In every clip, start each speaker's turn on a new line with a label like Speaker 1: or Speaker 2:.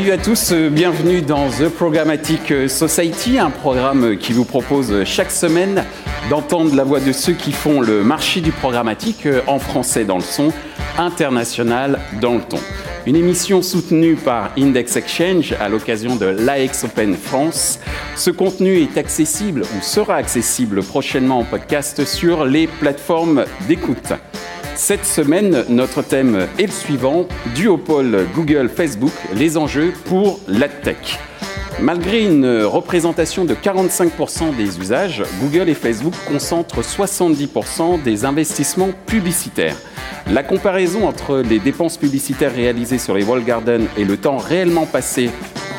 Speaker 1: Salut à tous, bienvenue dans The Programmatic Society, un programme qui vous propose chaque semaine d'entendre la voix de ceux qui font le marché du programmatique en français dans le son, international dans le ton. Une émission soutenue par Index Exchange à l'occasion de l'AX Open France. Ce contenu est accessible ou sera accessible prochainement en podcast sur les plateformes d'écoute. Cette semaine, notre thème est le suivant, duopole Google-Facebook, les enjeux pour la tech. Malgré une représentation de 45% des usages, Google et Facebook concentrent 70% des investissements publicitaires. La comparaison entre les dépenses publicitaires réalisées sur les wall gardens et le temps réellement passé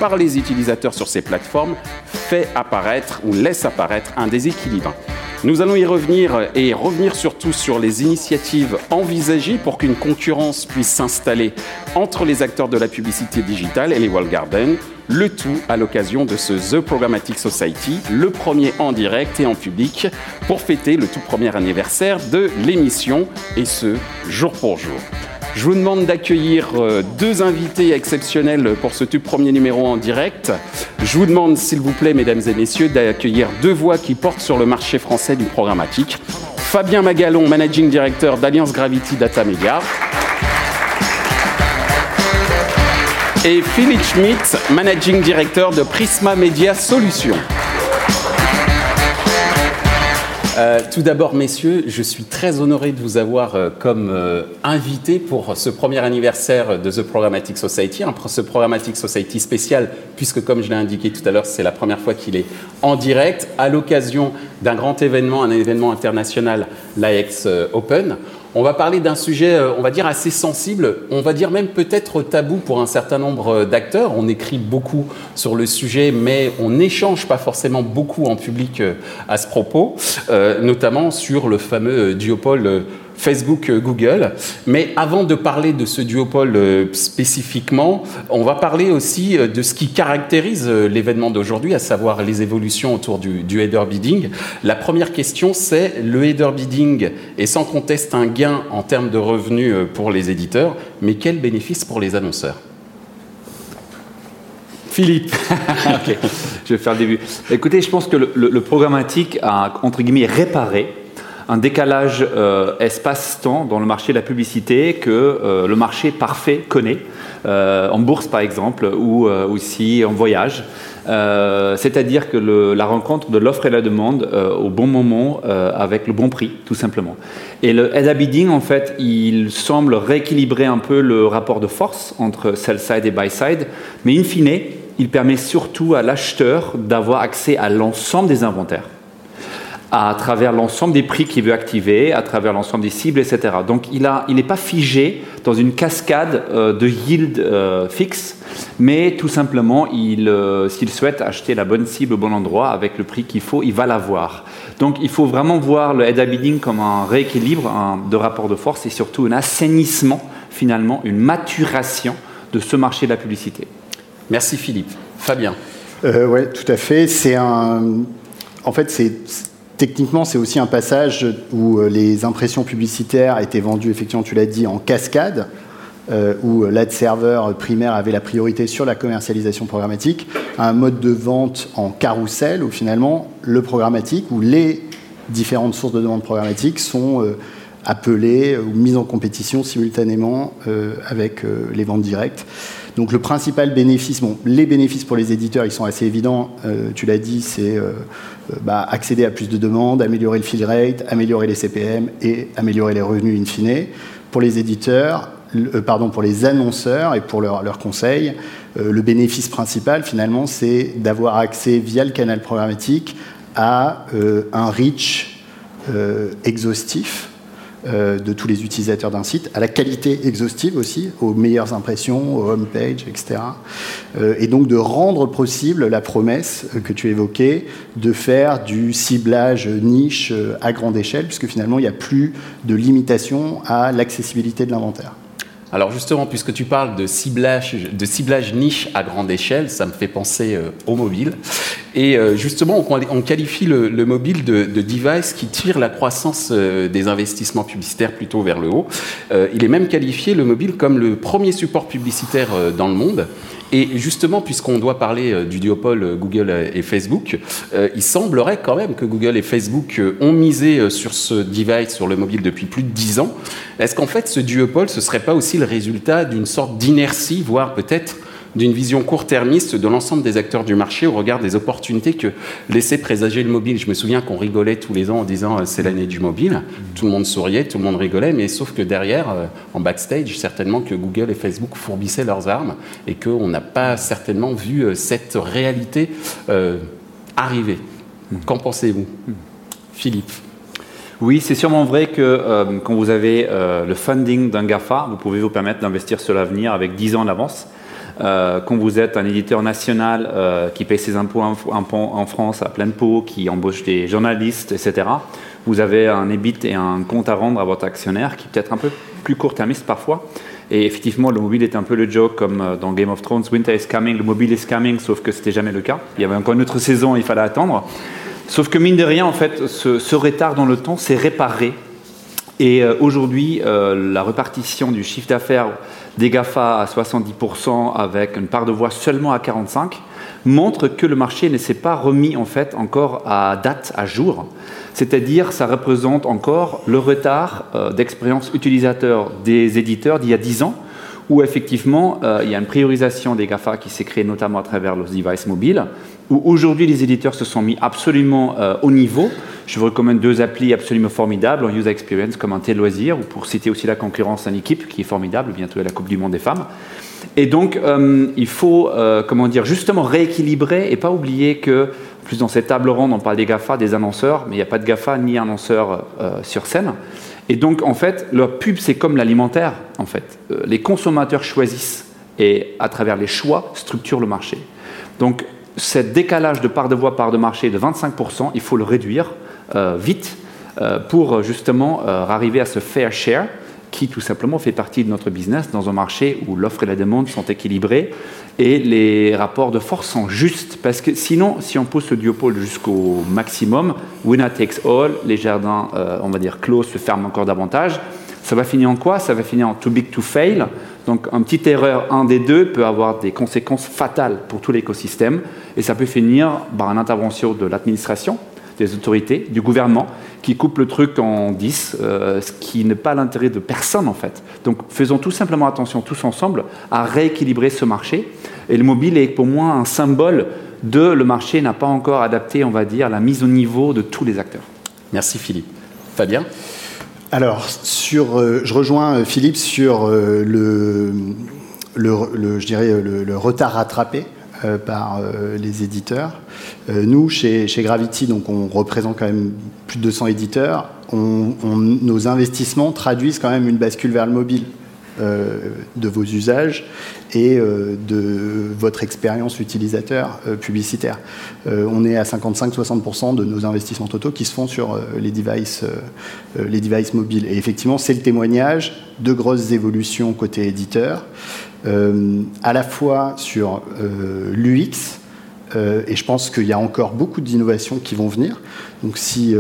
Speaker 1: par les utilisateurs sur ces plateformes fait apparaître ou laisse apparaître un déséquilibre. Nous allons y revenir et revenir surtout sur les initiatives envisagées pour qu'une concurrence puisse s'installer entre les acteurs de la publicité digitale et les wall gardens, le tout à l'occasion de ce The Programmatic Society, le premier en direct et en public, pour fêter le tout premier anniversaire de l'émission, et ce, jour pour jour. Je vous demande d'accueillir euh, deux invités exceptionnels pour ce tout premier numéro en direct. Je vous demande, s'il vous plaît, mesdames et messieurs, d'accueillir deux voix qui portent sur le marché français du programmatique. Fabien Magalon, Managing Director d'Alliance Gravity Data Media. Et Philippe Schmidt, Managing Director de Prisma Media Solutions. Euh, tout d'abord, messieurs, je suis très honoré de vous avoir euh, comme euh, invité pour ce premier anniversaire de The Programmatic Society, un, ce Programmatic Society spécial, puisque comme je l'ai indiqué tout à l'heure, c'est la première fois qu'il est en direct, à l'occasion d'un grand événement, un événement international, l'AX Open. On va parler d'un sujet, euh, on va dire, assez sensible, on va dire même peut-être tabou pour un certain nombre euh, d'acteurs. On écrit beaucoup sur le sujet, mais on n'échange pas forcément beaucoup en public euh, à ce propos, notamment sur le fameux duopole Facebook, euh, Google. Mais avant de parler de ce duopole euh, spécifiquement, on va parler aussi euh, de ce qui caractérise l'événement d'aujourd'hui, à savoir les évolutions autour du, header bidding. La première question, c'est le header bidding est sans conteste un gain en termes de revenus pour les éditeurs, mais quel bénéfice pour les annonceurs? Philippe.
Speaker 2: je vais faire le début. Écoutez, je pense que le, le programmatique a, entre guillemets, réparé un décalage euh, espace-temps dans le marché de la publicité que euh, le marché parfait connaît, euh, en bourse par exemple, ou aussi en voyage. C'est-à-dire que la rencontre de l'offre et la demande au bon moment avec le bon prix, tout simplement. Et le head bidding, en fait, il semble rééquilibrer un peu le rapport de force entre sell-side et buy-side, mais in fine, il permet surtout à l'acheteur d'avoir accès à l'ensemble des inventaires à travers l'ensemble des prix qu'il veut activer, à travers l'ensemble des cibles, etc. Donc il n'est il pas figé dans une cascade euh, de yield euh, fixe, mais tout simplement, euh, s'il souhaite acheter la bonne cible au bon endroit avec le prix qu'il faut, il va l'avoir. Donc il faut vraiment voir le head bidding comme un rééquilibre de rapport de force et surtout un assainissement, finalement, une maturation de ce marché de la publicité.
Speaker 1: Merci Philippe. Fabien.
Speaker 3: oui, tout à fait. C'est un... En fait, c'est Techniquement, c'est aussi un passage où euh, les impressions publicitaires étaient vendues, effectivement, tu l'as dit, en cascade, euh, où l'ad serveur primaire avait la priorité sur la commercialisation programmatique, à un mode de vente en carrousel, où finalement, le programmatique, où les différentes sources de demande programmatique sont euh, appelées ou mises en compétition simultanément avec les ventes directes. Donc le principal bénéfice, les bénéfices pour les éditeurs, ils sont assez évidents. tu l'as dit, c'est euh, bah, accéder à plus de demandes, améliorer le fill rate, améliorer les CPM et améliorer les revenus in fine. Pour les éditeurs, euh, pardon, pour les annonceurs et pour leurs conseils, euh, le bénéfice principal finalement, c'est d'avoir accès via le canal programmatique à un reach exhaustif euh, de tous les utilisateurs d'un site, à la qualité exhaustive aussi, aux meilleures impressions, aux homepage, etc. Euh, et donc de rendre possible la promesse que tu évoquais de faire du ciblage niche euh, à grande échelle, puisque finalement il n'y a plus de limitation à l'accessibilité de l'inventaire.
Speaker 1: Alors justement, puisque tu parles de ciblage, de ciblage niche à grande échelle, ça me fait penser au mobile. Et justement, on, qualifie le, mobile de, de, device qui tire la croissance des investissements publicitaires plutôt vers le haut. il est même qualifié, le mobile, comme le premier support publicitaire dans le monde. Et justement, puisqu'on doit parler euh, du duopole euh, Google et Facebook, euh, il semblerait quand même que Google et Facebook ont misé sur ce device, sur le mobile, depuis plus de 10 ans. Est-ce qu'en fait, ce duopole, ce serait pas aussi le résultat d'une sorte d'inertie, voire peut-être d'une vision court-termiste de l'ensemble des acteurs du marché au regard des opportunités que laissait présager le mobile. Je me souviens qu'on rigolait tous les ans en disant euh, c'est l'année du mobile. Tout le monde souriait, tout le monde rigolait, mais sauf que derrière, euh, en backstage, certainement que Google et Facebook fourbissaient leurs armes et qu'on n'a pas certainement vu euh, cette réalité arriver. Qu'en pensez-vous Philippe?
Speaker 2: Oui, c'est sûrement vrai que quand vous avez le funding d'un GAFA, vous pouvez vous permettre d'investir sur l'avenir avec 10 ans d'avance. Euh, quand vous êtes un éditeur national euh, qui paye ses impôts en, France à pleine pot, qui embauche des journalistes, etc., vous avez un EBIT et un compte à rendre à votre actionnaire qui peut être un peu plus court-termiste parfois. Et effectivement, le mobile est un peu le joke, comme euh, dans Game of Thrones, Winter is coming, le mobile is coming, sauf que c'était jamais le cas. Il y avait encore une autre saison, il fallait attendre. Sauf que mine de rien, en fait, ce retard dans le temps s'est réparé. Et aujourd'hui, la répartition du chiffre d'affaires des GAFA à 70% avec une part de voix seulement à 45% montre que le marché ne s'est pas remis en fait encore à date, à jour. C'est-à-dire, ça représente encore le retard euh, d'expérience utilisateur des éditeurs d'il y a 10 ans, où effectivement, euh, il y a une priorisation des GAFA qui s'est créée notamment à travers les devices mobiles, où aujourd'hui les éditeurs se sont mis absolument euh, au niveau. Je vous recommande deux applis absolument formidables en user experience comme un tel loisir, ou pour citer aussi la concurrence en équipe qui est formidable, bientôt à la Coupe du Monde des femmes. Et donc, euh, il faut, comment dire, justement rééquilibrer et pas oublier que, plus dans cette table ronde, on parle des GAFA, des annonceurs, mais il n'y a pas de GAFA ni annonceurs sur scène. Et donc, en fait, leur pub, c'est comme l'alimentaire, en fait. Euh, les consommateurs choisissent et, à travers les choix, structurent le marché. Donc, ce décalage de part de voix, part de marché de 25%, il faut le réduire euh, vite euh, pour justement arriver à ce fair share qui tout simplement fait partie de notre business dans un marché où l'offre et la demande sont équilibrées et les rapports de force sont justes. Parce que sinon, si on pousse le duopole jusqu'au maximum, winner takes all, les jardins, euh, on va dire, clos se ferment encore davantage. Ça va finir en quoi? Ça va finir en too big to fail. Donc, une petite erreur, un des deux, peut avoir des conséquences fatales pour tout l'écosystème. Et ça peut finir par une intervention de l'administration, des autorités, du gouvernement, qui coupe le truc en 10, euh, ce qui n'est pas l'intérêt de personne en fait. Donc faisons tout simplement attention tous ensemble à rééquilibrer ce marché. Et le mobile est pour moi un symbole de le marché n'a pas encore adapté, on va dire, la mise au niveau de tous les acteurs.
Speaker 1: Merci Philippe. Fabien?
Speaker 3: Alors, sur, euh, je rejoins euh, Philippe sur le, le, je dirais, le retard rattrapé euh, par euh, les éditeurs. Euh, nous, chez, Gravity, donc on représente quand même plus de 200 éditeurs. nos investissements traduisent quand même une bascule vers le mobile. De vos usages et de votre expérience utilisateur publicitaire. on est à 55-60% de nos investissements totaux qui se font sur les, devices, les devices mobiles. Et effectivement, c'est le témoignage de grosses évolutions côté éditeur. Euh, à la fois sur euh, l'UX, euh, et je pense qu'il y a encore beaucoup d'innovations qui vont venir. Donc, si,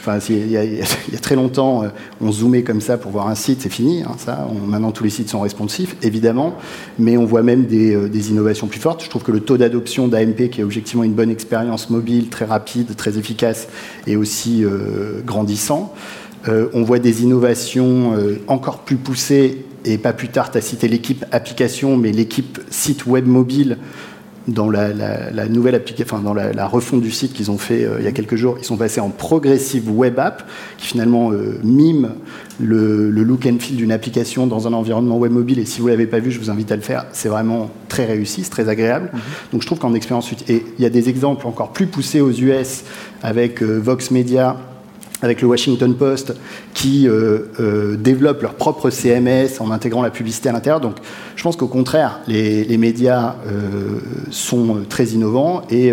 Speaker 3: enfin, il, y a, très longtemps, on zoomait comme ça pour voir un site, c'est fini. Hein, ça. maintenant, tous les sites sont responsifs, évidemment, mais on voit même des, des innovations plus fortes. Je trouve que le taux d'adoption d'AMP, qui est objectivement une bonne expérience mobile, très rapide, très efficace, est aussi grandissant. on voit des innovations encore plus poussées et pas plus tard, tu as cité l'équipe application, mais l'équipe site web mobile dans la, nouvelle application, enfin dans la, refonte du site qu'ils ont fait euh, il y a quelques jours, ils sont passés en progressive web app, qui finalement euh, mime le, look and feel d'une application dans un environnement web mobile. Et si vous l'avez pas vu, je vous invite à le faire. C'est vraiment très réussi, c'est très agréable. Mhm. Donc je trouve qu'en expérience, et il y a des exemples encore plus poussés aux US avec euh, Vox Media avec le Washington Post, qui euh, euh, développent leur propre CMS en intégrant la publicité à l'intérieur. Donc je pense qu'au contraire, les, médias euh, sont très innovants et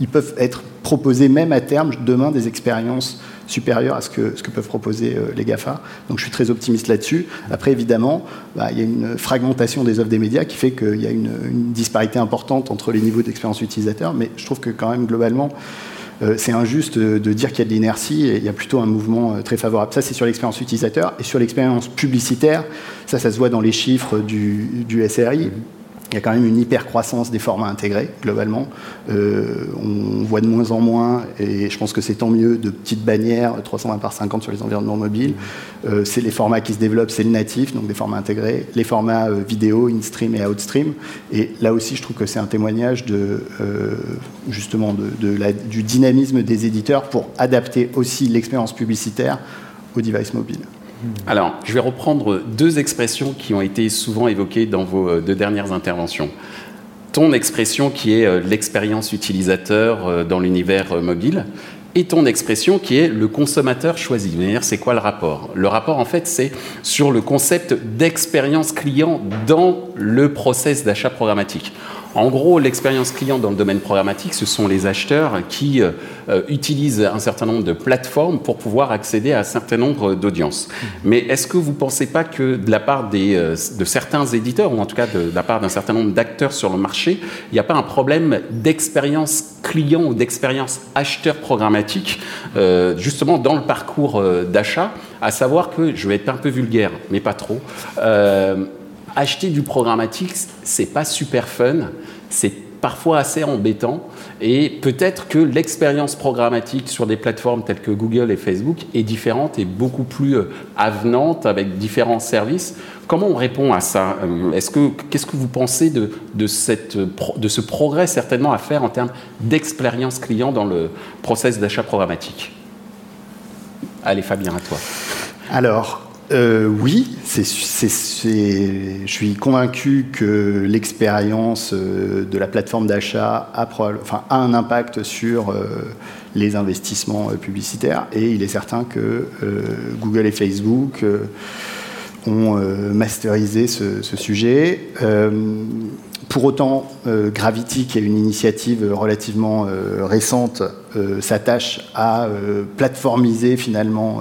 Speaker 3: ils peuvent être proposés même à terme demain des expériences supérieur à ce que, ce que peuvent proposer les GAFA. Donc je suis très optimiste là-dessus. Après, évidemment, bah, il y a une fragmentation des offres des médias qui fait qu'il y a une, disparité importante entre les niveaux d'expérience utilisateur, mais je trouve que quand même, globalement, euh, c'est injuste de dire qu'il y a de l'inertie il y a plutôt un mouvement euh, très favorable. Ça, c'est sur l'expérience utilisateur. Et sur l'expérience publicitaire, ça, ça se voit dans les chiffres du, du SRI il y a quand même une hyper croissance des formats intégrés globalement. Euh, on voit de moins en moins, et je pense que c'est tant mieux, de petites bannières 320 par 50 sur les environnements mobiles. Euh, c'est les formats qui se développent, c'est le natif, donc des formats intégrés, les formats euh, vidéo, in-stream et out-stream. Et là aussi, je trouve que c'est un témoignage de, justement du dynamisme des éditeurs pour adapter aussi l'expérience publicitaire aux devices mobiles.
Speaker 1: Alors, je vais reprendre deux expressions qui ont été souvent évoquées dans vos euh, deux dernières interventions. Ton expression qui est euh, l'expérience utilisateur euh, dans l'univers mobile et ton expression qui est le consommateur choisi. C'est quoi le rapport? Le rapport, en fait, c'est sur le concept d'expérience client dans le process d'achat programmatique. En gros, l'expérience client dans le domaine programmatique, ce sont les acheteurs qui euh, euh, utilisent un certain nombre de plateformes pour pouvoir accéder à un certain nombre d'audiences. Mais est-ce que vous ne pensez pas que de la part euh, de certains éditeurs, ou en tout cas de, la part d'un certain nombre d'acteurs sur le marché, il n'y a pas un problème d'expérience client ou d'expérience acheteur programmatique, justement dans le parcours d'achat, à savoir que, je vais être un peu vulgaire, mais pas trop, acheter du programmatique, c'est pas super fun, c'est parfois assez embêtant. Et peut-être que l'expérience programmatique sur des plateformes telles que Google et Facebook est différente et beaucoup plus euh, avenante avec différents services. Comment on répond à ça euh, Est-ce que qu'est-ce que vous pensez de, de, cette, de ce progrès certainement à faire en termes d'expérience client dans le process d'achat programmatique? Allez Fabien, à toi.
Speaker 3: Alors, euh, oui, je suis convaincu que l'expérience euh, de la plateforme d'achat a un impact sur euh, les investissements publicitaires et il est certain que Google et Facebook ont masterisé ce, ce sujet. pour autant, Gravity, qui est une initiative relativement récente, s'attache à plateformiser finalement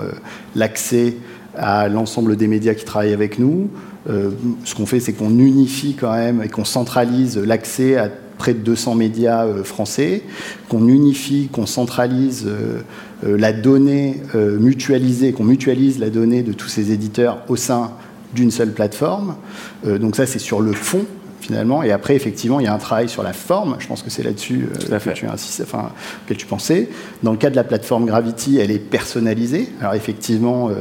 Speaker 3: l'accès à l'ensemble des médias qui travaillent avec nous. Euh, ce qu'on fait, c'est qu'on unifie quand même et qu'on centralise l'accès à près de 200 médias euh, français, qu'on unifie, qu'on centralise euh, la donnée mutualisée, qu'on mutualise la donnée de tous ces éditeurs au sein d'une seule plateforme. donc ça, c'est sur le fond finalement. Et après, effectivement, il y a un travail sur la forme. Je pense que c'est là-dessus euh, que tu insistes, enfin, auquel tu pensais. Dans le cas de la plateforme Gravity, elle est personnalisée. Alors effectivement, euh,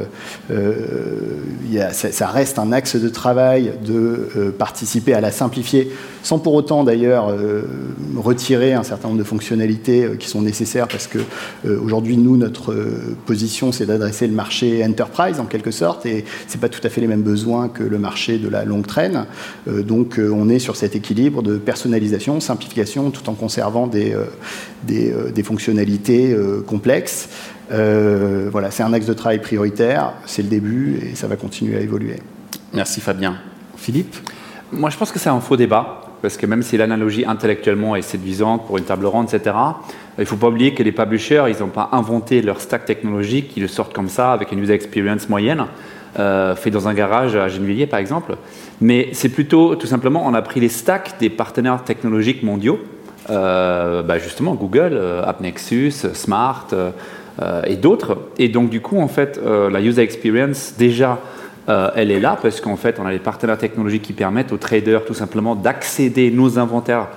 Speaker 3: euh, ça, reste un axe de travail de participer à la simplifier, sans pour autant d'ailleurs retirer un certain nombre de fonctionnalités qui sont nécessaires, parce que aujourd'hui, nous, notre position, c'est d'adresser le marché enterprise en quelque sorte, et c'est pas tout à fait les mêmes besoins que le marché de la longue traîne. donc, on est sur cet équilibre de personnalisation, simplification, tout en conservant des, euh, euh, des, fonctionnalités euh, complexes. voilà, c'est un axe de travail prioritaire, c'est le début et ça va continuer à évoluer.
Speaker 1: Merci Fabien. Philippe?
Speaker 2: Moi je pense que c'est un faux débat, parce que même si l'analogie intellectuellement est séduisante pour une table ronde, etc., il ne faut pas oublier que les publishers, ils n'ont pas inventé leur stack technologique, ils le sortent comme ça avec une user experience moyenne. Euh, fait dans un garage à Gennevilliers par exemple. Mais c'est plutôt, tout simplement, on a pris les stacks des partenaires technologiques mondiaux, euh, bah, justement Google, euh, AppNexus, Smart et d'autres. Et donc du coup, en fait, la user experience, déjà, elle est là parce qu'en fait, on a les partenaires technologiques qui permettent aux traders tout simplement d'accéder nos inventaires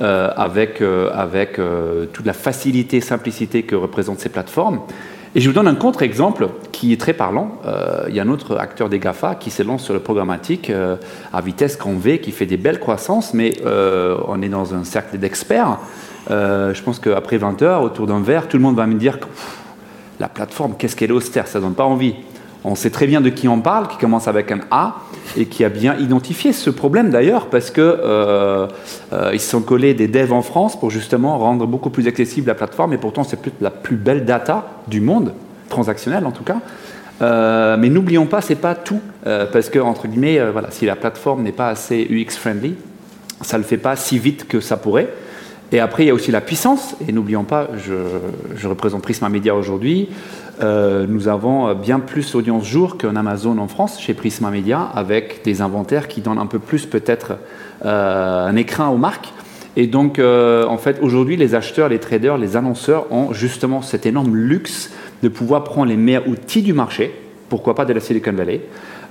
Speaker 2: avec, avec toute la facilité, simplicité que représentent ces plateformes. Et je vous donne un contre-exemple qui est très parlant. Euh, il y a un autre acteur des GAFA qui se lance sur le programmatique euh, à vitesse grand V, qui fait des belles croissances, mais euh, on est dans un cercle d'experts. je pense qu'après 20 heures, autour d'un verre, tout le monde va me dire que la plateforme, qu'est-ce qu'elle est austère, ça ne donne pas envie. On sait très bien de qui on parle, qui commence avec un A et qui a bien identifié ce problème d'ailleurs parce que euh, euh, ils se sont collés des devs en France pour justement rendre beaucoup plus accessible la plateforme et pourtant c'est la plus belle data du monde, transactionnelle en tout cas. Euh, mais n'oublions pas, c'est pas tout parce que entre guillemets, voilà, si la plateforme n'est pas assez UX friendly, ça le fait pas si vite que ça pourrait. Et après, il y a aussi la puissance. Et n'oublions pas, je, je représente Prisma Media aujourd'hui. Nous avons bien plus d'audience jour qu'un Amazon en France chez Prisma Media avec des inventaires qui donnent un peu plus peut-être un écrin aux marques. Et donc, en fait, aujourd'hui, les acheteurs, les traders, les annonceurs ont justement cet énorme luxe de pouvoir prendre les meilleurs outils du marché, pourquoi pas de la Silicon Valley,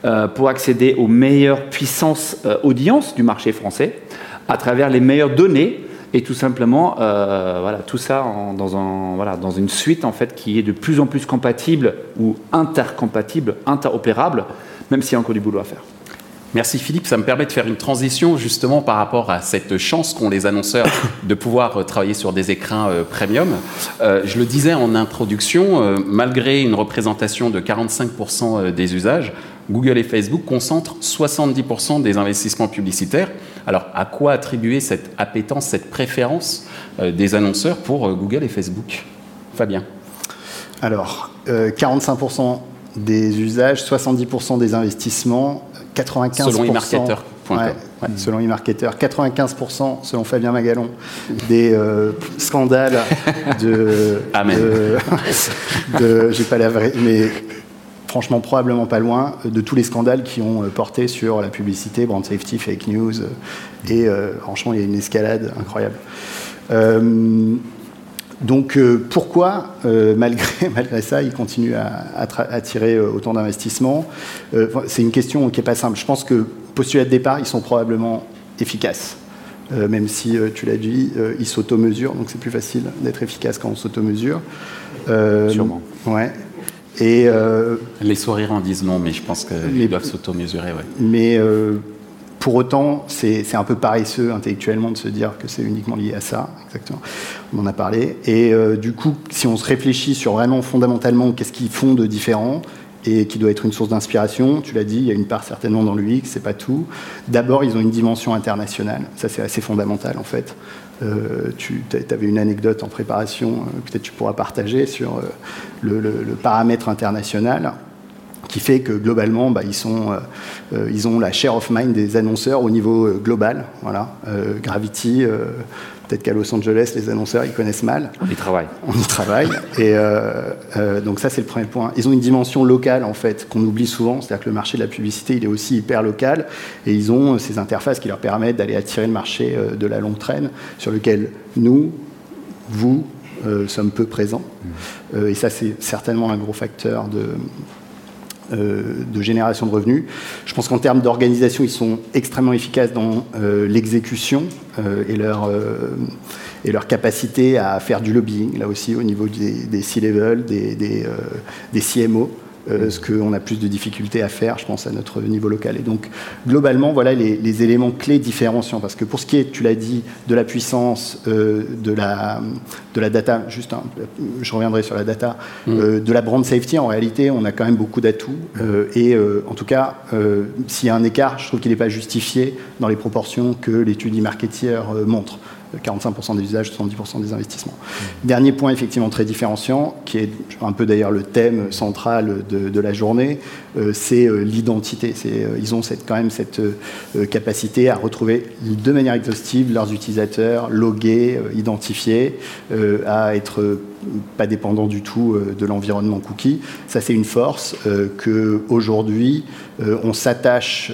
Speaker 2: euh, pour accéder aux meilleures puissances euh, audience du marché français à travers les meilleures données et tout simplement euh, voilà tout ça dans une suite en fait qui est de plus en plus compatible ou intercompatible interopérable même s'il y a encore du boulot à faire.
Speaker 1: Merci Philippe, ça me permet de faire une transition justement par rapport à cette chance qu'ont les annonceurs de pouvoir travailler sur des écrans premium. je le disais en introduction, malgré une représentation de 45% des usages, Google et Facebook concentrent 70% des investissements publicitaires. Alors, à quoi attribuer cette appétence, cette préférence euh, des annonceurs pour euh, Google et Facebook? Fabien
Speaker 3: Alors, 45% euh, des usages, 70% des investissements, 95%.
Speaker 1: Selon eMarketer.
Speaker 3: Ouais, selon eMarketer, 95% selon Fabien Magalon des scandales de.
Speaker 1: Amen.
Speaker 3: de j'ai pas la vraie, mais franchement probablement pas loin euh, de tous les scandales qui ont euh, porté sur la publicité, brand safety, fake news. Euh, et franchement, il y a une escalade incroyable. donc pourquoi, malgré, malgré ça, ils continuent à, attirer autant d'investissements C'est une question qui n'est pas simple. Je pense que postulat de départ, ils sont probablement efficaces. même si, tu l'as dit, ils s'automesurent, donc c'est plus facile d'être efficace quand on s'automesure.
Speaker 1: Sûrement.
Speaker 3: Ouais. Et,
Speaker 1: euh, les sourires en disent non, mais je pense qu'ils doivent s'auto-mesurer. Ouais.
Speaker 3: Mais euh, pour autant, c'est un peu paresseux intellectuellement de se dire que c'est uniquement lié à ça. Exactement. On en a parlé. Et euh, du coup, si on se réfléchit sur vraiment fondamentalement qu'est-ce qu'ils font de différent et qui doit être une source d'inspiration, tu l'as dit, il y a une part certainement dans l'UX, c'est pas tout. D'abord, ils ont une dimension internationale. Ça, c'est assez fondamental en fait. Euh, tu avais une anecdote en préparation, euh, peut-être tu pourras partager sur euh, le, paramètre international qui fait que globalement, bah, ils, sont, ils ont la share of mind des annonceurs au niveau global. Voilà. Gravity, Peut-être qu'à Los Angeles, les annonceurs, ils connaissent mal.
Speaker 2: On y travaille.
Speaker 3: On y travaille. Et euh, euh, donc ça, c'est le premier point. Ils ont une dimension locale, en fait, qu'on oublie souvent. C'est-à-dire que le marché de la publicité, il est aussi hyper local. Et ils ont euh, ces interfaces qui leur permettent d'aller attirer le marché de la longue traîne, sur lequel nous, vous, sommes peu présents. Mmh. et ça, c'est certainement un gros facteur de, euh, de génération de revenus. Je pense qu'en termes d'organisation, ils sont extrêmement efficaces dans euh, l'exécution euh, et, leur, et leur capacité à faire du lobbying, là aussi au niveau des, C-level, des CMO. Euh, ce qu'on a plus de difficultés à faire, je pense, à notre niveau local. Et donc, globalement, voilà les, éléments clés différenciants. Parce que pour ce qui est, tu l'as dit, de la puissance, euh, de, la, de la data, juste, je reviendrai sur la data, mm. euh, de la brand safety, en réalité, on a quand même beaucoup d'atouts. et en tout cas, s'il y a un écart, je trouve qu'il n'est pas justifié dans les proportions que l'étude e-marketeer montre. 45% des usages, 70% des investissements. Dernier point effectivement très différenciant, qui est un peu d'ailleurs le thème central de, la journée, euh, c'est euh, l'identité. Euh, ils ont cette, quand même cette capacité à retrouver de manière exhaustive leurs utilisateurs, logués, identifiés, à être pas dépendants du tout de l'environnement cookie. Ça, c'est une force que aujourd'hui on s'attache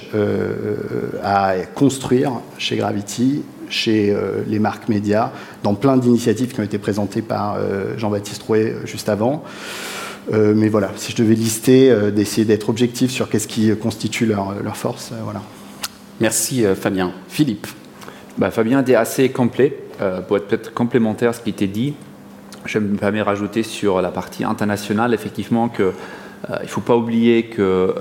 Speaker 3: à construire chez Gravity chez euh, les marques médias, dans plein d'initiatives qui ont été présentées par euh, Jean-Baptiste Rouet euh, juste avant. mais voilà, si je devais lister, d'essayer d'être objectif sur qu'est-ce qui constitue leur, leur force, voilà.
Speaker 1: Merci Fabien. Philippe
Speaker 2: bah, Fabien était assez complet. pour être peut-être complémentaire à ce qui était dit, je me permets de rajouter sur la partie internationale, effectivement, que il ne faut pas oublier que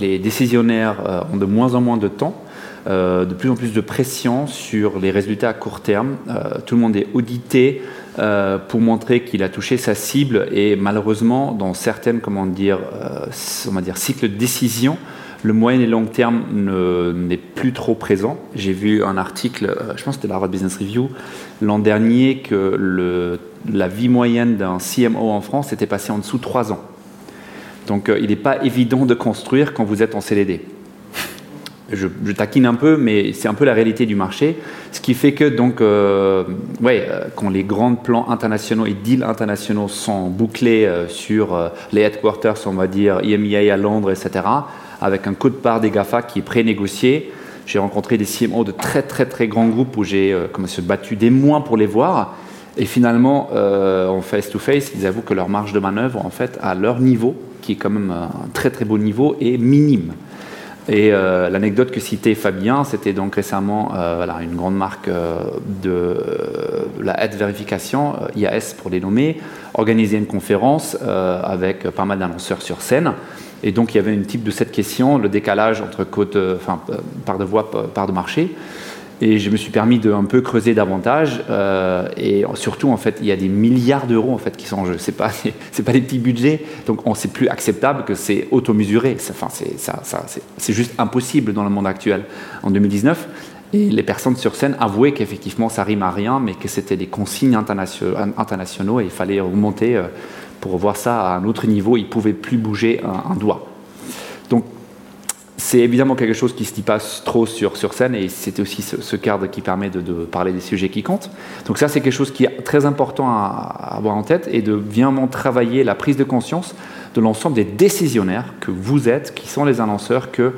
Speaker 2: les décisionnaires ont de moins en moins de temps. Euh, de plus en plus de pression sur les résultats à court terme. Euh, tout le monde est audité euh, pour montrer qu'il a touché sa cible et malheureusement, dans certaines comment dire, on va cycles de décision, le moyen et long terme n'est plus trop présent. J'ai vu un article, je pense que c'était la Harvard Business Review, l'an dernier, que la vie moyenne d'un CMO en France était passée en dessous de 3 ans. Donc il n'est pas évident de construire quand vous êtes en CDD. je, taquine un peu, mais c'est un peu la réalité du marché. Ce qui fait que, donc, euh, ouais, euh, quand les grands plans internationaux et deals internationaux sont bouclés euh, sur les headquarters, on va dire, EMEA à Londres, etc., avec un code part des GAFA qui est pré-négocié, j'ai rencontré des CMO de très, très, très grands groupes où j'ai se battu des mois pour les voir. Et finalement, en face-to-face, ils avouent que leur marge de manœuvre, en fait, à leur niveau, qui est quand même un très, très beau niveau, est minime. Et euh, l'anecdote que citait Fabien, c'était donc récemment euh, voilà, une grande marque euh, de la aide vérification, IAS pour les nommer, organisé une conférence avec pas mal d'annonceurs sur scène. Et donc il y avait une type de cette question, le décalage entre enfin, part de voie, part de marché. Et je me suis permis de un peu creuser davantage. Euh, et surtout, en fait, il y a des milliards d'euros en fait qui sont en jeu. C'est pas c'est pas des petits budgets. Donc, on c'est plus acceptable que c'est automesuré. Enfin, c'est ça, c'est juste impossible dans le monde actuel en 2019. Et les personnes sur scène avouaient qu'effectivement, ça rime à rien, mais que c'était des consignes internationaux et il fallait remonter euh, pour voir ça à un autre niveau. Ils pouvaient plus bouger un doigt. C'est évidemment quelque chose qui se dit pas trop sur, sur scène et c'est aussi ce, cadre qui permet de, parler des sujets qui comptent. Donc ça, c'est quelque chose qui est très important à, avoir en tête et de vraiment travailler la prise de conscience de l'ensemble des décisionnaires que vous êtes, qui sont les annonceurs, que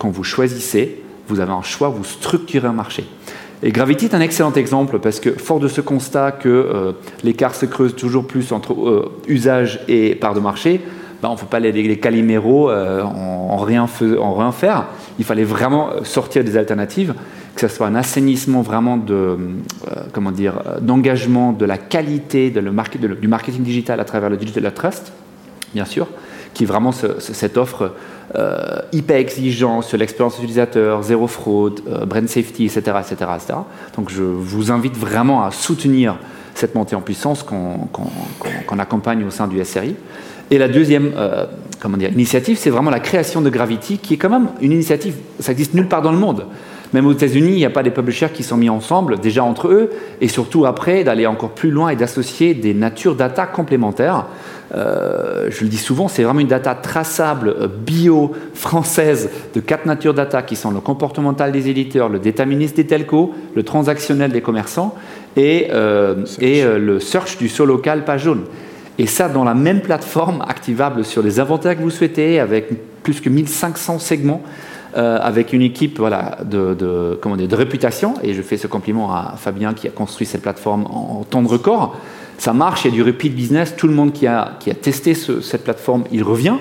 Speaker 2: quand vous choisissez, vous avez un choix, vous structurez un marché. Et Gravity est un excellent exemple parce que, fort de ce constat que euh, l'écart se creuse toujours plus entre euh, usage et part de marché, bah, on ne peut pas les, les caliméros euh, en, rien faire. Il fallait vraiment sortir des alternatives, que ce soit un assainissement vraiment de, euh, comment dire, d'engagement de la qualité du marketing digital à travers le Digital Trust, bien sûr, qui est vraiment cette offre euh, hyper exigeante sur l'expérience utilisateur, zéro fraude, brand safety, etc., etc., etc. Donc je vous invite vraiment à soutenir cette montée en puissance qu'on accompagne au sein du SRI. Et la deuxième euh, comment dire, initiative, c'est vraiment la création de Gravity, qui est quand même une initiative, ça existe nulle part dans le monde. Même aux États-Unis, il n'y a pas des publishers qui sont mis ensemble, déjà entre eux, et surtout après, d'aller encore plus loin et d'associer des natures data complémentaires. Euh, je le dis souvent, c'est vraiment une data traçable, euh, bio, française, de quatre natures data qui sont le comportemental des éditeurs, le déterministe des telcos, le transactionnel des commerçants et, et le search du saut local page jaune. Et ça, dans la même plateforme, activable sur les inventaires que vous souhaitez, avec plus que 1500 segments, euh, avec une équipe voilà, de, comment dire, de réputation. Et je fais ce compliment à Fabien qui a construit cette plateforme en, temps de record. Ça marche, il y a du repeat business. Tout le monde qui a, qui a testé cette plateforme, il revient.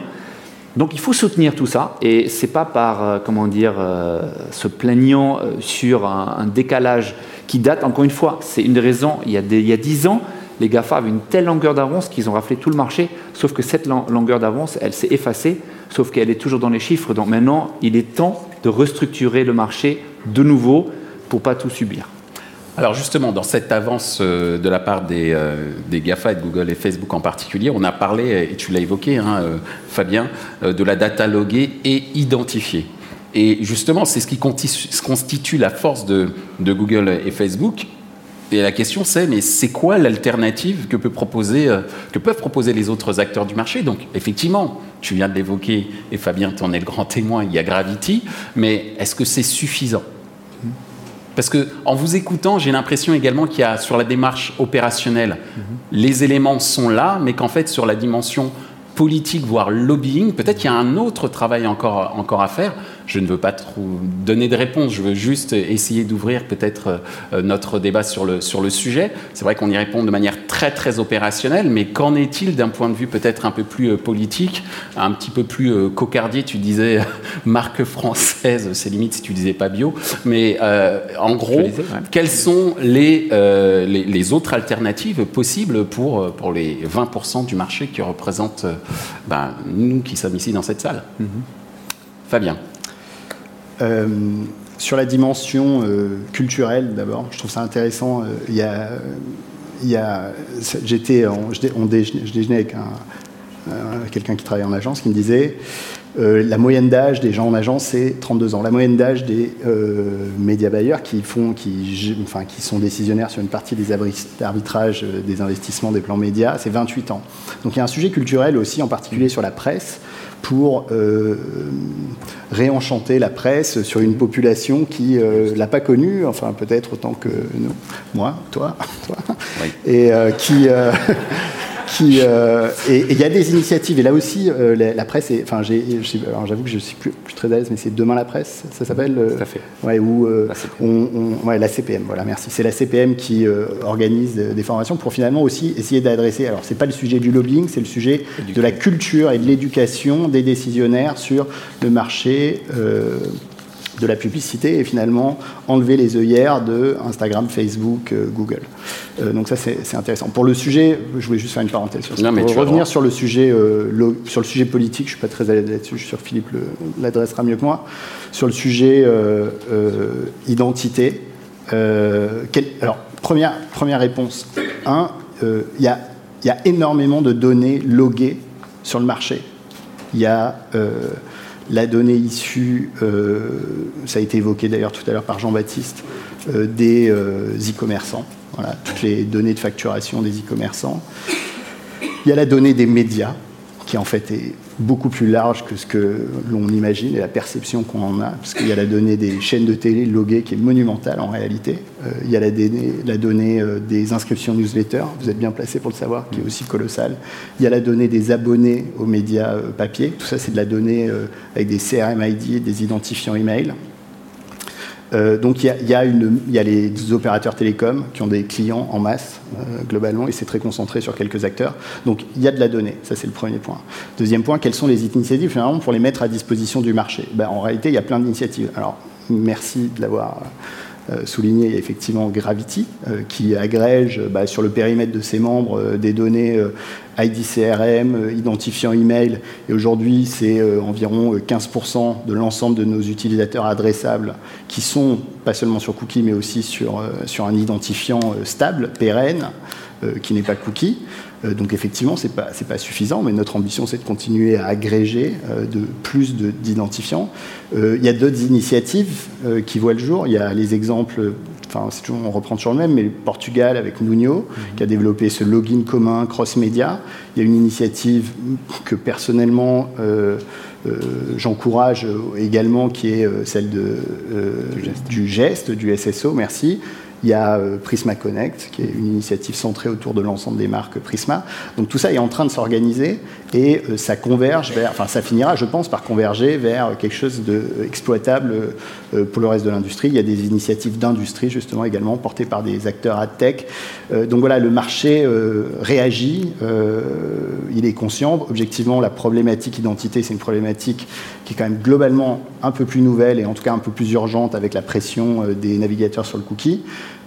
Speaker 2: Donc il faut soutenir tout ça et c'est pas par euh, comment dire euh, se plaignant sur un, décalage qui date encore une fois c'est une des raisons il y a dix ans les GAFA avaient une telle longueur d'avance qu'ils ont raflé tout le marché, sauf que cette longueur d'avance, elle s'est effacée, sauf qu'elle est toujours dans les chiffres. Donc maintenant, il est temps de restructurer le marché de nouveau pour pas tout subir.
Speaker 1: Alors justement, dans cette avance euh, de la part des, euh, des, GAFA et de Google et Facebook en particulier, on a parlé, et tu l'as évoqué, hein, euh, Fabien, de la data loguée et identifiée. Et justement, c'est ce qui constitue la force de Google et Facebook, et la question c'est, mais c'est quoi l'alternative que, peut proposer, euh, que peuvent proposer les autres acteurs du marché? Donc effectivement, tu viens de l'évoquer, et Fabien, tu en es le grand témoin, il y a Gravity, mais est-ce que c'est suffisant? Parce que en vous écoutant, j'ai l'impression également qu'il y a sur la démarche opérationnelle, mhm. les éléments sont là, mais qu'en fait sur la dimension politique, voire lobbying, peut-être qu'il y a un autre travail encore, encore à faire je ne veux pas trop donner de réponse, je veux juste essayer d'ouvrir peut-être euh, notre débat sur le, sur le sujet. C'est vrai qu'on y répond de manière très très opérationnelle, mais qu'en est-il d'un point de vue peut-être un peu plus euh, politique, un petit peu plus euh, cocardier Tu disais marque française, c'est limite si tu disais pas bio, mais en gros, quelles sont les, les, autres alternatives possibles pour, pour les 20% du marché qui représentent ben, nous qui sommes ici dans cette salle? Mm-hmm. Fabien.
Speaker 3: Euh, sur la dimension euh, culturelle, d'abord, je trouve ça intéressant. Euh, il y a, j'étais, je déjeunais avec quelqu'un qui travaille en agence qui me disait la moyenne d'âge des gens en agence, c'est 32 ans. La moyenne d'âge des médias bailleurs qui, font, qui sont décisionnaires sur une partie des arbitrages des investissements des plans médias, c'est 28 ans. Donc il y a un sujet culturel aussi, en particulier sur la presse, pour réenchanter la presse sur une population qui ne l'a pas connue, enfin peut-être autant que nous, moi, toi, toi, et qui euh, et il y a des initiatives. Et là aussi, euh, la, presse, enfin, j'avoue que je suis plus, très à l'aise, mais c'est Demain la presse, ça s'appelle
Speaker 2: euh, Tout à fait.
Speaker 3: Ouais, où, la, CPM. On, ouais, la CPM, voilà, merci. C'est la CPM qui organise des formations pour finalement aussi essayer d'adresser. Alors, c'est pas le sujet du lobbying, c'est le sujet de la culture et de l'éducation des décisionnaires sur le marché de la publicité et finalement enlever les œillères de Instagram, Facebook, euh, Google. Euh, donc ça c'est intéressant. Pour le sujet, je voulais juste faire une parenthèse sur ça. pour revenir sur le sujet euh, sur le sujet politique, je suis pas très à l'aise là-dessus. Je suis sûr que Philippe l'adressera mieux que moi. Sur le sujet identité. alors première première réponse. Un, il y a il y a énormément de données loguées sur le marché. Il y a la donnée issue, euh, ça a été évoqué d'ailleurs tout à l'heure par Jean-Baptiste, euh, des euh, e-commerçants, voilà, toutes les données de facturation des e-commerçants. Il y a la donnée des médias, qui en fait est beaucoup plus large que ce que l'on imagine et la perception qu'on en a, parce qu'il y a la donnée des chaînes de télé loguées qui est monumentale en réalité. Euh, il y a la donnée, euh, des inscriptions newsletter, vous êtes bien placé pour le savoir, qui est aussi colossale. Il y a la donnée des abonnés aux médias euh, papier, tout ça c'est de la donnée avec des CRM ID, des identifiants email. Euh, donc il y, a, les opérateurs télécoms qui ont des clients en masse euh, globalement et c'est très concentré sur quelques acteurs. Donc il y a de la donnée, ça c'est le premier point. Deuxième point, quelles sont les initiatives finalement pour les mettre à disposition du marché? Ben, En réalité, il y a plein d'initiatives. Alors merci de l'avoir euh, souligné, y a effectivement Gravity qui agrège bah, sur le périmètre de ses membres des données ID CRM, euh, identifiant email, et aujourd'hui c'est euh, environ 15% euh, de l'ensemble de nos utilisateurs adressables qui sont pas seulement sur cookie mais aussi sur, sur un identifiant stable, pérenne, qui n'est pas cookie. Donc effectivement, ce n'est pas, pas, suffisant, mais notre ambition, c'est de continuer à agréger de plus d'identifiants. Il y a d'autres initiatives qui voient le jour. Il y a les exemples on reprend toujours le même, mais le Portugal avec Nuno, qui a développé ce login commun cross-média. Il y a une initiative que personnellement euh, euh, j'encourage également, qui est euh, celle de, du, geste. du SSO, merci, il y a euh, Prisma Connect, qui est une initiative centrée autour de l'ensemble des marques Prisma. Donc tout ça est en train de s'organiser et euh, ça converge vers, enfin ça finira, je pense, par converger vers quelque chose d'exploitable euh, pour le reste de l'industrie. Il y a des initiatives d'industrie justement également portées par des acteurs à tech. Donc voilà, le marché réagit, il est conscient. Objectivement, la problématique identité, c'est une problématique qui est quand même globalement un peu plus nouvelle et en tout cas un peu plus urgente avec la pression des navigateurs sur le cookie.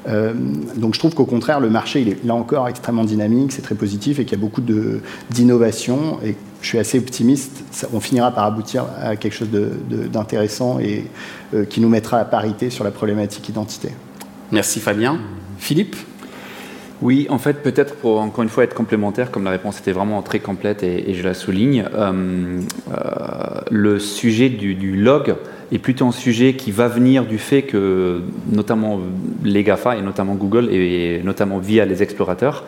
Speaker 3: Euh, donc je trouve qu'au contraire, le marché, il est là encore extrêmement dynamique, c'est très positif et qu'il y a beaucoup d'innovation. Et je suis assez optimiste, on finira par aboutir à quelque chose d'intéressant et euh, qui nous mettra à parité sur la problématique identité.
Speaker 1: Merci Fabien. Philippe?
Speaker 2: Oui, en fait, peut-être pour encore une fois être complémentaire, comme la réponse était vraiment très complète et, je la souligne, euh, le sujet du, du log, est plutôt un sujet qui va venir du fait que, notamment les GAFA et notamment Google, et notamment via les explorateurs,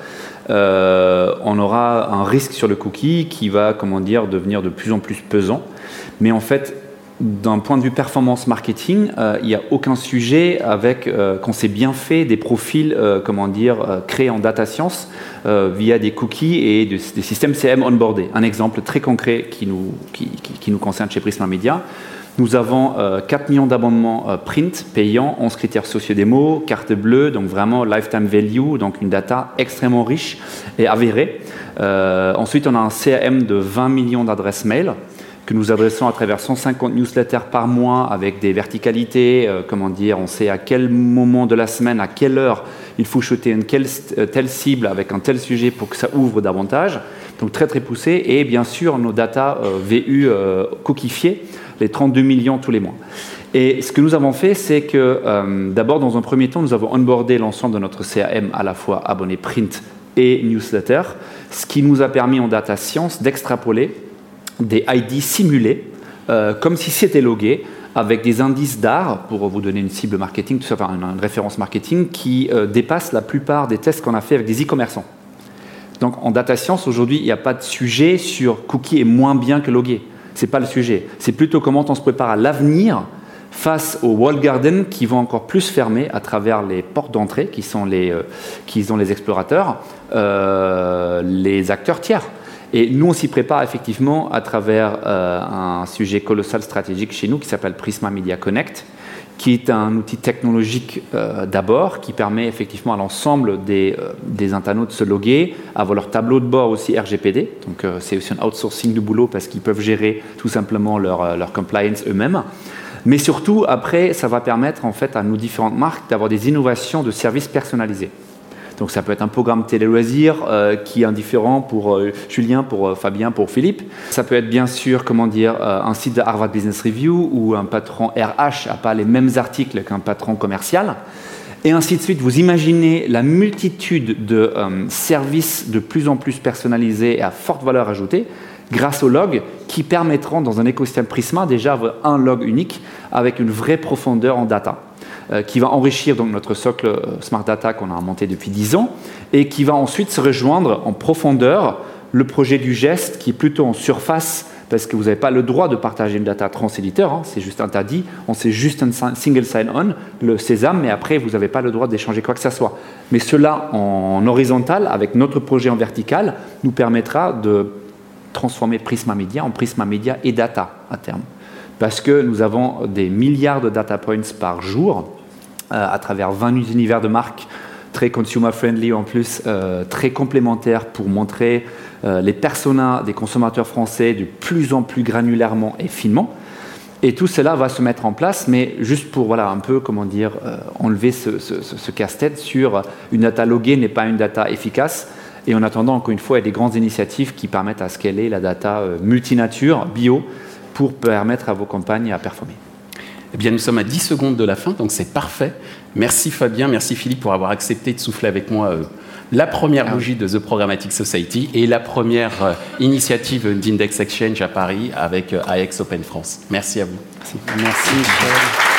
Speaker 2: euh, on aura un risque sur le cookie qui va, comment dire, devenir de plus en plus pesant. Mais en fait, d'un point de vue performance marketing, euh, il n'y a aucun sujet avec euh, qu'on s'est bien fait des profils, comment dire, créés en data science via des cookies et des, systèmes CM onboardés. Un exemple très concret qui nous, qui, qui nous concerne chez Prisma Media. Nous avons 4 euh, millions d'abonnements euh, print payants, 11 critères socio-démo, carte bleue, donc vraiment lifetime value, donc une data extrêmement riche et avérée. Euh, ensuite, on a un CRM de 20 millions d'adresses mail que nous adressons à travers 150 newsletters par mois avec des verticalités, comment dire, on sait à quel moment de la semaine, à quelle heure il faut shooter une telle cible avec un tel sujet pour que ça ouvre davantage. Donc très très poussé et bien sûr nos data VU cookifiées les 32 millions tous les mois. Et ce que nous avons fait, c'est que euh, d'abord, dans un premier temps, nous avons onboardé l'ensemble de notre CAM, à la fois abonnés print et newsletter, ce qui nous a permis en data science d'extrapoler des ID simulés, euh, comme si c'était logué, avec des indices d'art, pour vous donner une cible marketing, enfin, une, référence marketing, qui euh, dépasse la plupart des tests qu'on a fait avec des e-commerçants. Donc en data science, aujourd'hui, il n'y a pas de sujet sur cookie est moins bien que logué c'est pas le sujet. C'est plutôt comment on se prépare à l'avenir face aux wall gardens qui vont encore plus fermer à travers les portes d'entrée qui sont les, euh, qui sont les explorateurs, euh, les acteurs tiers. Et nous, on s'y prépare effectivement à travers euh, un sujet colossal stratégique chez nous qui s'appelle Prisma Media Connect, qui est un outil technologique d'abord, qui permet effectivement à l'ensemble des, des, internautes de se loguer, avoir leur tableau de bord aussi RGPD. Donc c'est aussi un outsourcing du boulot parce qu'ils peuvent gérer tout simplement leur, leur compliance eux-mêmes. Mais surtout, après, ça va permettre en fait à nos différentes marques d'avoir des innovations de services personnalisés. Donc ça peut être un programme télé-loisirs euh, qui est indifférent pour euh, Julien, pour euh, Fabien, pour Philippe. Ça peut être bien sûr, comment dire, un site de Harvard Business Review où un patron RH n'a pas les mêmes articles qu'un patron commercial. Et ainsi de suite. Vous imaginez la multitude de services de plus en plus personnalisés et à forte valeur ajoutée grâce aux logs qui permettront dans un écosystème Prisma déjà un log unique avec une vraie profondeur en data qui va enrichir donc notre socle euh, Smart Data qu'on a monté depuis 10 ans et qui va ensuite se rejoindre en profondeur le projet du geste qui est plutôt en surface parce que vous n'avez pas le droit de partager une data transéditeur, hein, c'est juste interdit, on sait juste un single sign-on, le sésame, mais après vous n'avez pas le droit d'échanger quoi que ce soit. Mais cela en horizontal, avec notre projet en vertical, nous permettra de transformer Prisma Media en Prisma Media et Data à terme. Parce que nous avons des milliards de data points par jour euh, à travers 20 univers de marques très consumer friendly en plus, euh, très complémentaires pour montrer euh, les personas des consommateurs français de plus en plus granulairement et finement. Et tout cela va se mettre en place, mais juste pour voilà un peu comment dire enlever ce, casse-tête sur une data loguée n'est pas une data efficace. Et en attendant, encore une fois, il y a des grandes initiatives qui permettent à scaler la data euh, multinature, bio, pour permettre à vos campagnes à performer.
Speaker 1: Eh bien, nous sommes à 10 secondes de la fin, donc c'est parfait. Merci Fabien, merci Philippe pour avoir accepté de souffler avec moi euh, la première ah bougie de The Programmatic Society et la première euh, initiative d'Index Exchange à Paris avec AX Open France. Merci à vous.
Speaker 3: Merci. merci